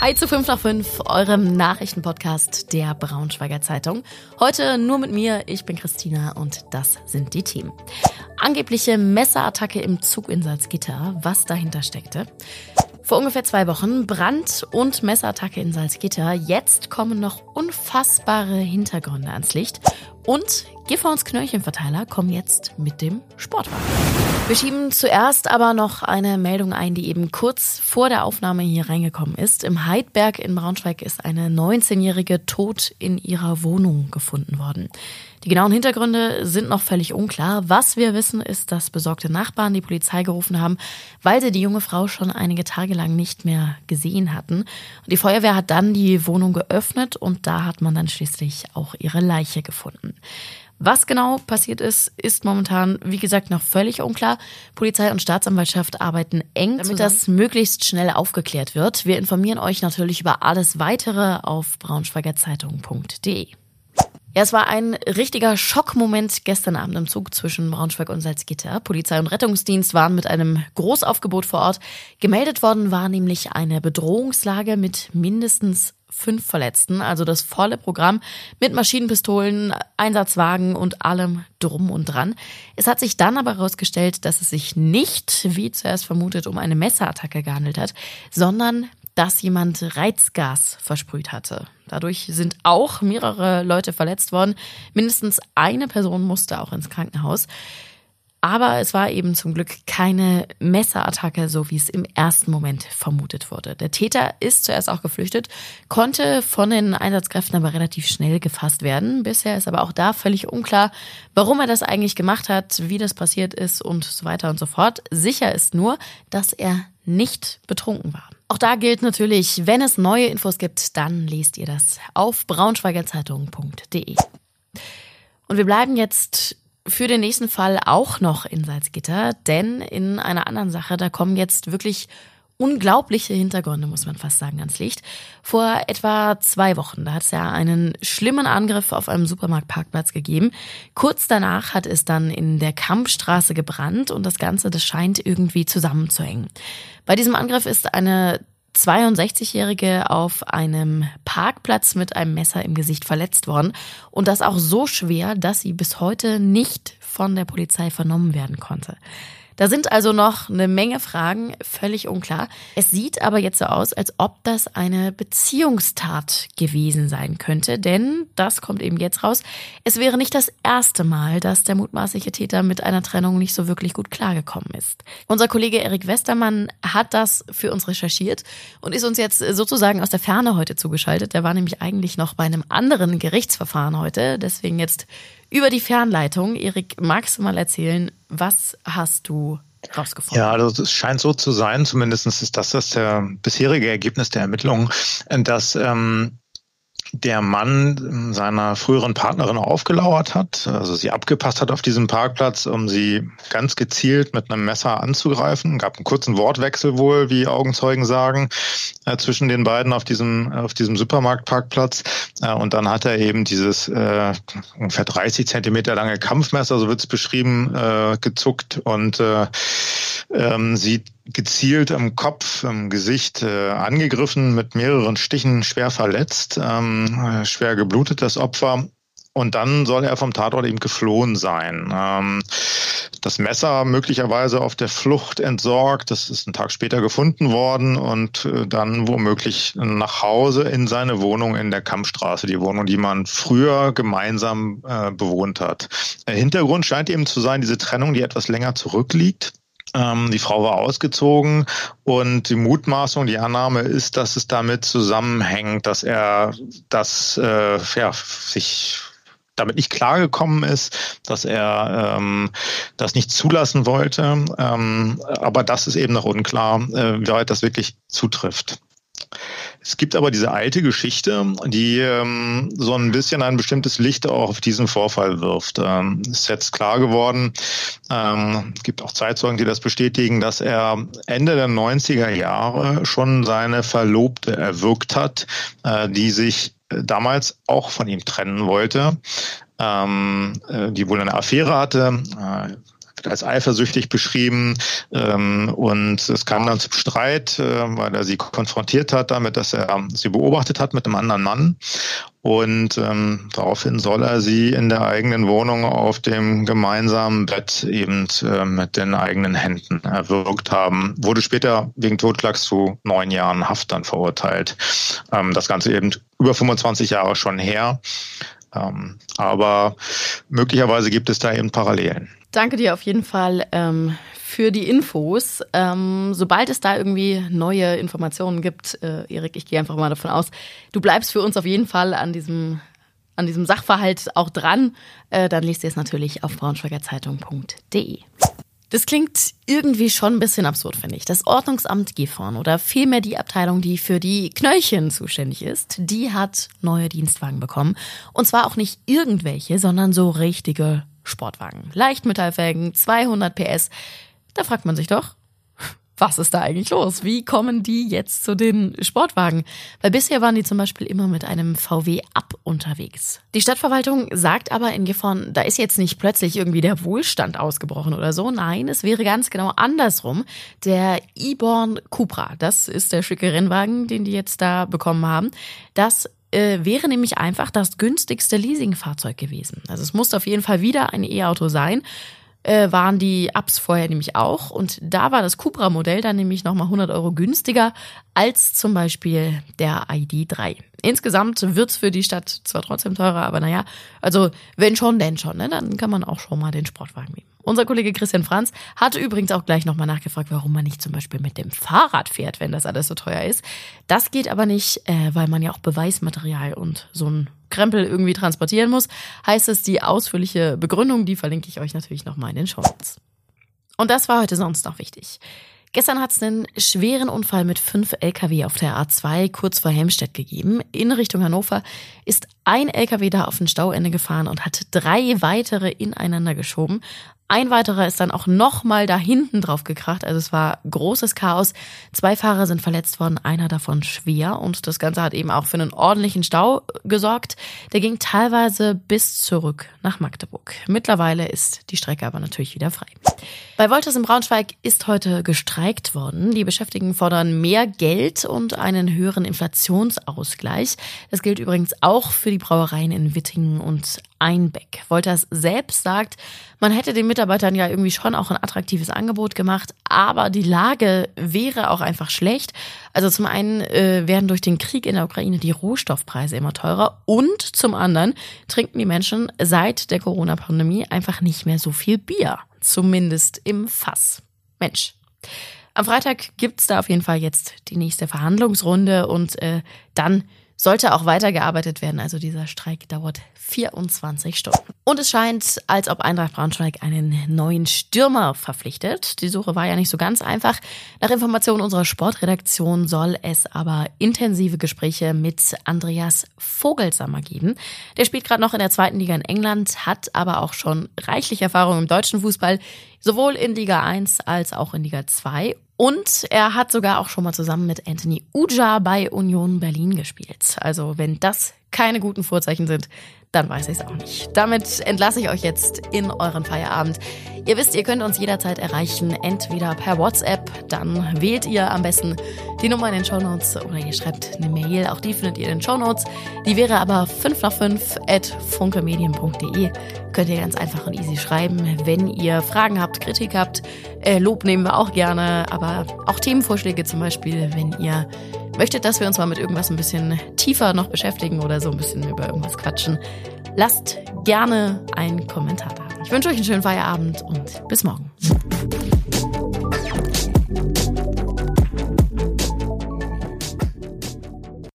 Hi zu 5 nach 5, eurem Nachrichtenpodcast der Braunschweiger Zeitung. Heute nur mit mir, ich bin Christina und das sind die Themen. Angebliche Messerattacke im Zug in Salzgitter, was dahinter steckte. Vor ungefähr zwei Wochen Brand- und Messerattacke in Salzgitter. Jetzt kommen noch unfassbare Hintergründe ans Licht. Und Gifhorns Knöllchenverteiler kommen jetzt mit dem Sportwagen. Wir schieben zuerst aber noch eine Meldung ein, die eben kurz vor der Aufnahme hier reingekommen ist. Im Heidberg in Braunschweig ist eine 19-Jährige tot in ihrer Wohnung gefunden worden. Die genauen Hintergründe sind noch völlig unklar. Was wir wissen, ist, dass besorgte Nachbarn die Polizei gerufen haben, weil sie die junge Frau schon einige Tage lang nicht mehr gesehen hatten. Und die Feuerwehr hat dann die Wohnung geöffnet und da hat man dann schließlich auch ihre Leiche gefunden. Was genau passiert ist, ist momentan, wie gesagt, noch völlig unklar. Polizei und Staatsanwaltschaft arbeiten eng, damit das möglichst schnell aufgeklärt wird. Wir informieren euch natürlich über alles weitere auf braunschweigerzeitung.de. Ja, es war ein richtiger Schockmoment gestern Abend im Zug zwischen Braunschweig und Salzgitter. Polizei und Rettungsdienst waren mit einem Großaufgebot vor Ort. Gemeldet worden war nämlich eine Bedrohungslage mit mindestens fünf Verletzten, also das volle Programm mit Maschinenpistolen, Einsatzwagen und allem drum und dran. Es hat sich dann aber herausgestellt, dass es sich nicht, wie zuerst vermutet, um eine Messerattacke gehandelt hat, sondern dass jemand Reizgas versprüht hatte. Dadurch sind auch mehrere Leute verletzt worden. Mindestens eine Person musste auch ins Krankenhaus. Aber es war eben zum Glück keine Messerattacke, so wie es im ersten Moment vermutet wurde. Der Täter ist zuerst auch geflüchtet, konnte von den Einsatzkräften aber relativ schnell gefasst werden. Bisher ist aber auch da völlig unklar, warum er das eigentlich gemacht hat, wie das passiert ist und so weiter und so fort. Sicher ist nur, dass er nicht betrunken war. Auch da gilt natürlich, wenn es neue Infos gibt, dann lest ihr das auf braunschweigerzeitung.de. Und wir bleiben jetzt für den nächsten Fall auch noch in Salzgitter, denn in einer anderen Sache, da kommen jetzt wirklich unglaubliche Hintergründe, muss man fast sagen, ans Licht. Vor etwa zwei Wochen, da hat es ja einen schlimmen Angriff auf einem Supermarktparkplatz gegeben. Kurz danach hat es dann in der Kampfstraße gebrannt und das Ganze, das scheint irgendwie zusammenzuhängen. Bei diesem Angriff ist eine 62-Jährige auf einem Parkplatz mit einem Messer im Gesicht verletzt worden und das auch so schwer, dass sie bis heute nicht von der Polizei vernommen werden konnte. Da sind also noch eine Menge Fragen, völlig unklar. Es sieht aber jetzt so aus, als ob das eine Beziehungstat gewesen sein könnte, denn das kommt eben jetzt raus. Es wäre nicht das erste Mal, dass der mutmaßliche Täter mit einer Trennung nicht so wirklich gut klargekommen ist. Unser Kollege Erik Westermann hat das für uns recherchiert und ist uns jetzt sozusagen aus der Ferne heute zugeschaltet. Der war nämlich eigentlich noch bei einem anderen Gerichtsverfahren heute, deswegen jetzt über die Fernleitung. Erik, magst du mal erzählen, was hast du rausgefunden? Ja, also es scheint so zu sein, zumindest ist das das der bisherige Ergebnis der Ermittlungen, dass ähm, der Mann seiner früheren Partnerin aufgelauert hat, also sie abgepasst hat auf diesem Parkplatz, um sie ganz gezielt mit einem Messer anzugreifen. Gab einen kurzen Wortwechsel wohl, wie Augenzeugen sagen, äh, zwischen den beiden auf diesem auf diesem Supermarktparkplatz. Äh, und dann hat er eben dieses äh, ungefähr 30 Zentimeter lange Kampfmesser, so wird es beschrieben, äh, gezuckt und äh, ähm, sie gezielt im Kopf, im Gesicht äh, angegriffen, mit mehreren Stichen schwer verletzt, ähm, schwer geblutet das Opfer. Und dann soll er vom Tatort eben geflohen sein. Ähm, das Messer möglicherweise auf der Flucht entsorgt. Das ist einen Tag später gefunden worden und äh, dann womöglich nach Hause in seine Wohnung in der Kampfstraße, die Wohnung, die man früher gemeinsam äh, bewohnt hat. Der Hintergrund scheint eben zu sein, diese Trennung, die etwas länger zurückliegt. Ähm, die Frau war ausgezogen und die Mutmaßung, die Annahme ist, dass es damit zusammenhängt, dass er das äh, ja, sich damit nicht klargekommen ist, dass er ähm, das nicht zulassen wollte. Ähm, aber das ist eben noch unklar, äh, wie weit das wirklich zutrifft. Es gibt aber diese alte Geschichte, die ähm, so ein bisschen ein bestimmtes Licht auch auf diesen Vorfall wirft. Ähm, ist jetzt klar geworden, ähm, es gibt auch Zeitzeugen, die das bestätigen, dass er Ende der 90er Jahre schon seine Verlobte erwürgt hat, äh, die sich damals auch von ihm trennen wollte, ähm, äh, die wohl eine Affäre hatte. Äh, wird als eifersüchtig beschrieben ähm, und es kam dann zum Streit, äh, weil er sie konfrontiert hat damit, dass er sie beobachtet hat mit einem anderen Mann und ähm, daraufhin soll er sie in der eigenen Wohnung auf dem gemeinsamen Bett eben äh, mit den eigenen Händen erwürgt haben. Wurde später wegen Totschlags zu neun Jahren Haft dann verurteilt. Ähm, das Ganze eben über 25 Jahre schon her. Ähm, aber möglicherweise gibt es da eben Parallelen. Danke dir auf jeden Fall ähm, für die Infos. Ähm, sobald es da irgendwie neue Informationen gibt, äh, Erik, ich gehe einfach mal davon aus, du bleibst für uns auf jeden Fall an diesem, an diesem Sachverhalt auch dran. Äh, dann liest ihr es natürlich auf braunschweigerzeitung.de. Das klingt irgendwie schon ein bisschen absurd, finde ich. Das Ordnungsamt Gifhorn oder vielmehr die Abteilung, die für die Knöllchen zuständig ist, die hat neue Dienstwagen bekommen. Und zwar auch nicht irgendwelche, sondern so richtige Sportwagen. Leichtmetallfelgen, 200 PS. Da fragt man sich doch, was ist da eigentlich los? Wie kommen die jetzt zu den Sportwagen? Weil bisher waren die zum Beispiel immer mit einem VW Up unterwegs. Die Stadtverwaltung sagt aber in Gifhorn, da ist jetzt nicht plötzlich irgendwie der Wohlstand ausgebrochen oder so. Nein, es wäre ganz genau andersrum. Der E-Born Cupra, das ist der schicke Rennwagen, den die jetzt da bekommen haben. Das äh, wäre nämlich einfach das günstigste Leasingfahrzeug gewesen. Also es musste auf jeden Fall wieder ein E-Auto sein äh, waren die Ups vorher nämlich auch. Und da war das Cupra-Modell dann nämlich nochmal 100 Euro günstiger als zum Beispiel der ID3. Insgesamt wird's für die Stadt zwar trotzdem teurer, aber naja, also wenn schon, denn schon, ne? dann kann man auch schon mal den Sportwagen nehmen. Unser Kollege Christian Franz hatte übrigens auch gleich nochmal nachgefragt, warum man nicht zum Beispiel mit dem Fahrrad fährt, wenn das alles so teuer ist. Das geht aber nicht, äh, weil man ja auch Beweismaterial und so ein Krempel irgendwie transportieren muss. Heißt es, die ausführliche Begründung, die verlinke ich euch natürlich nochmal in den Show. Und das war heute sonst noch wichtig. Gestern hat es einen schweren Unfall mit fünf Lkw auf der A2 kurz vor Helmstedt gegeben. In Richtung Hannover ist ein Lkw da auf ein Stauende gefahren und hat drei weitere ineinander geschoben. Ein weiterer ist dann auch nochmal da hinten drauf gekracht. Also es war großes Chaos. Zwei Fahrer sind verletzt worden, einer davon schwer. Und das Ganze hat eben auch für einen ordentlichen Stau gesorgt. Der ging teilweise bis zurück nach Magdeburg. Mittlerweile ist die Strecke aber natürlich wieder frei. Bei Wolters in Braunschweig ist heute gestreikt worden. Die Beschäftigten fordern mehr Geld und einen höheren Inflationsausgleich. Das gilt übrigens auch für die Brauereien in Wittingen und Einbeck. Wolters selbst sagt, man hätte den Mitarbeitern ja irgendwie schon auch ein attraktives Angebot gemacht, aber die Lage wäre auch einfach schlecht. Also zum einen äh, werden durch den Krieg in der Ukraine die Rohstoffpreise immer teurer und zum anderen trinken die Menschen seit der Corona-Pandemie einfach nicht mehr so viel Bier zumindest im Fass. Mensch. Am Freitag gibt's da auf jeden Fall jetzt die nächste Verhandlungsrunde und äh, dann sollte auch weitergearbeitet werden. Also dieser Streik dauert 24 Stunden. Und es scheint, als ob Eintracht Braunschweig einen neuen Stürmer verpflichtet. Die Suche war ja nicht so ganz einfach. Nach Informationen unserer Sportredaktion soll es aber intensive Gespräche mit Andreas Vogelsammer geben. Der spielt gerade noch in der zweiten Liga in England, hat aber auch schon reichlich Erfahrung im deutschen Fußball, sowohl in Liga 1 als auch in Liga 2 und er hat sogar auch schon mal zusammen mit Anthony Uja bei Union Berlin gespielt. Also wenn das keine guten Vorzeichen sind, dann weiß ich es auch nicht. Damit entlasse ich euch jetzt in euren Feierabend. Ihr wisst, ihr könnt uns jederzeit erreichen, entweder per WhatsApp, dann wählt ihr am besten die Nummer in den Shownotes oder ihr schreibt eine Mail, auch die findet ihr in den Shownotes. Die wäre aber 5 nach 5 at funkemedien.de. Könnt ihr ganz einfach und easy schreiben, wenn ihr Fragen habt, Kritik habt. Äh, Lob nehmen wir auch gerne, aber auch Themenvorschläge zum Beispiel, wenn ihr möchtet, dass wir uns mal mit irgendwas ein bisschen tiefer noch beschäftigen oder so ein bisschen über irgendwas quatschen, lasst gerne einen Kommentar da. Ich wünsche euch einen schönen Feierabend und bis morgen.